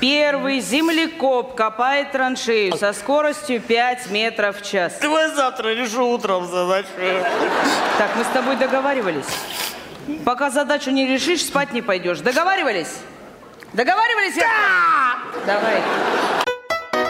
Первый землекоп копает траншею со скоростью 5 метров в час. Давай завтра решу утром задачу. Так, мы с тобой договаривались. Пока задачу не решишь, спать не пойдешь. Договаривались? Договаривались? Да! Давай.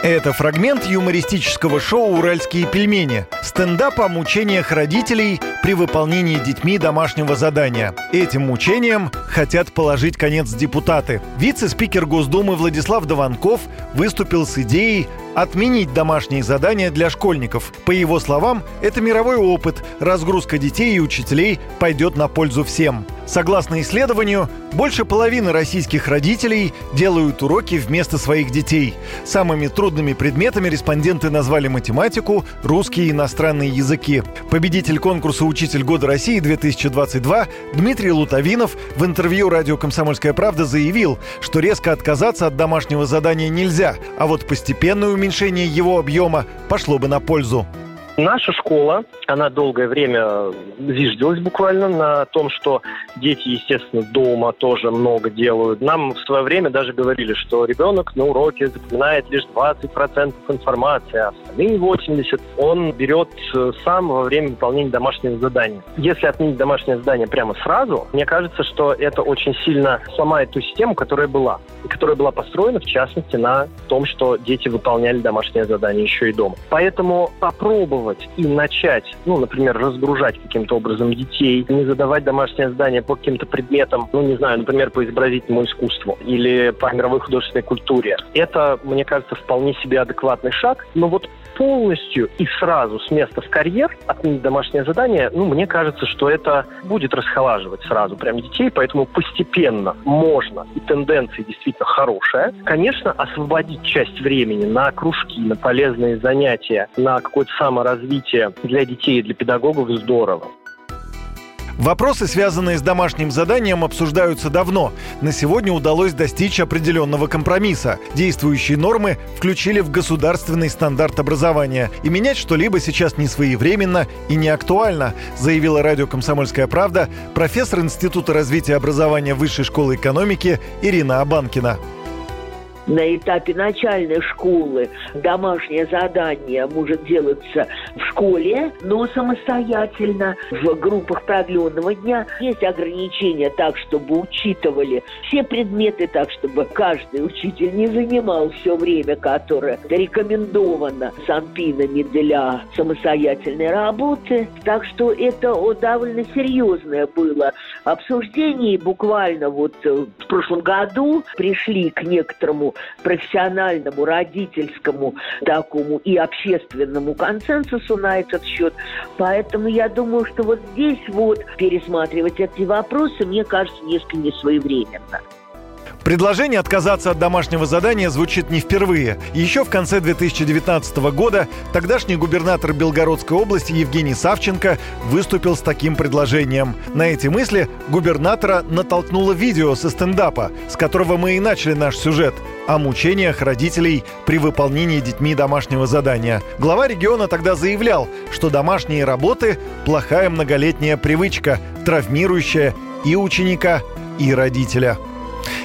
Это фрагмент юмористического шоу «Уральские пельмени». Стендап о мучениях родителей при выполнении детьми домашнего задания. Этим мучениям хотят положить конец депутаты. Вице-спикер Госдумы Владислав Дованков выступил с идеей отменить домашние задания для школьников. По его словам, это мировой опыт. Разгрузка детей и учителей пойдет на пользу всем. Согласно исследованию, больше половины российских родителей делают уроки вместо своих детей. Самыми трудными предметами респонденты назвали математику, русский и иностранные языки. Победитель конкурса «Учитель года России 2022» Дмитрий Лутовинов в интервью радио «Комсомольская правда» заявил, что резко отказаться от домашнего задания нельзя, а вот постепенное уменьшение его объема пошло бы на пользу. Наша школа, она долгое время зиждилась буквально на том, что дети, естественно, дома тоже много делают. Нам в свое время даже говорили, что ребенок на уроке запоминает лишь 20% информации, а остальные 80% он берет э, сам во время выполнения домашнего задания. Если отменить домашнее задание прямо сразу, мне кажется, что это очень сильно сломает ту систему, которая была. И которая была построена, в частности, на том, что дети выполняли домашнее задание еще и дома. Поэтому попробовать попробовать и начать, ну, например, разгружать каким-то образом детей, не задавать домашнее задание по каким-то предметам, ну, не знаю, например, по изобразительному искусству или по мировой художественной культуре. Это, мне кажется, вполне себе адекватный шаг. Но вот полностью и сразу с места в карьер отменить домашнее задание, ну, мне кажется, что это будет расхолаживать сразу прям детей, поэтому постепенно можно, и тенденция действительно хорошая. Конечно, освободить часть времени на кружки, на полезные занятия, на какое-то саморазвитие для детей и для педагогов здорово. Вопросы, связанные с домашним заданием, обсуждаются давно. На сегодня удалось достичь определенного компромисса. Действующие нормы включили в государственный стандарт образования. И менять что-либо сейчас не своевременно и не актуально, заявила радио «Комсомольская правда» профессор Института развития образования Высшей школы экономики Ирина Абанкина на этапе начальной школы домашнее задание может делаться в школе, но самостоятельно в группах продленного дня. Есть ограничения так, чтобы учитывали все предметы так, чтобы каждый учитель не занимал все время, которое рекомендовано санпинами для самостоятельной работы. Так что это довольно серьезное было обсуждение. И буквально вот в прошлом году пришли к некоторому профессиональному, родительскому такому и общественному консенсусу на этот счет. Поэтому я думаю, что вот здесь вот пересматривать эти вопросы, мне кажется, несколько несвоевременно. Предложение отказаться от домашнего задания звучит не впервые. Еще в конце 2019 года тогдашний губернатор Белгородской области Евгений Савченко выступил с таким предложением. На эти мысли губернатора натолкнуло видео со стендапа, с которого мы и начали наш сюжет о мучениях родителей при выполнении детьми домашнего задания. Глава региона тогда заявлял, что домашние работы – плохая многолетняя привычка, травмирующая и ученика, и родителя.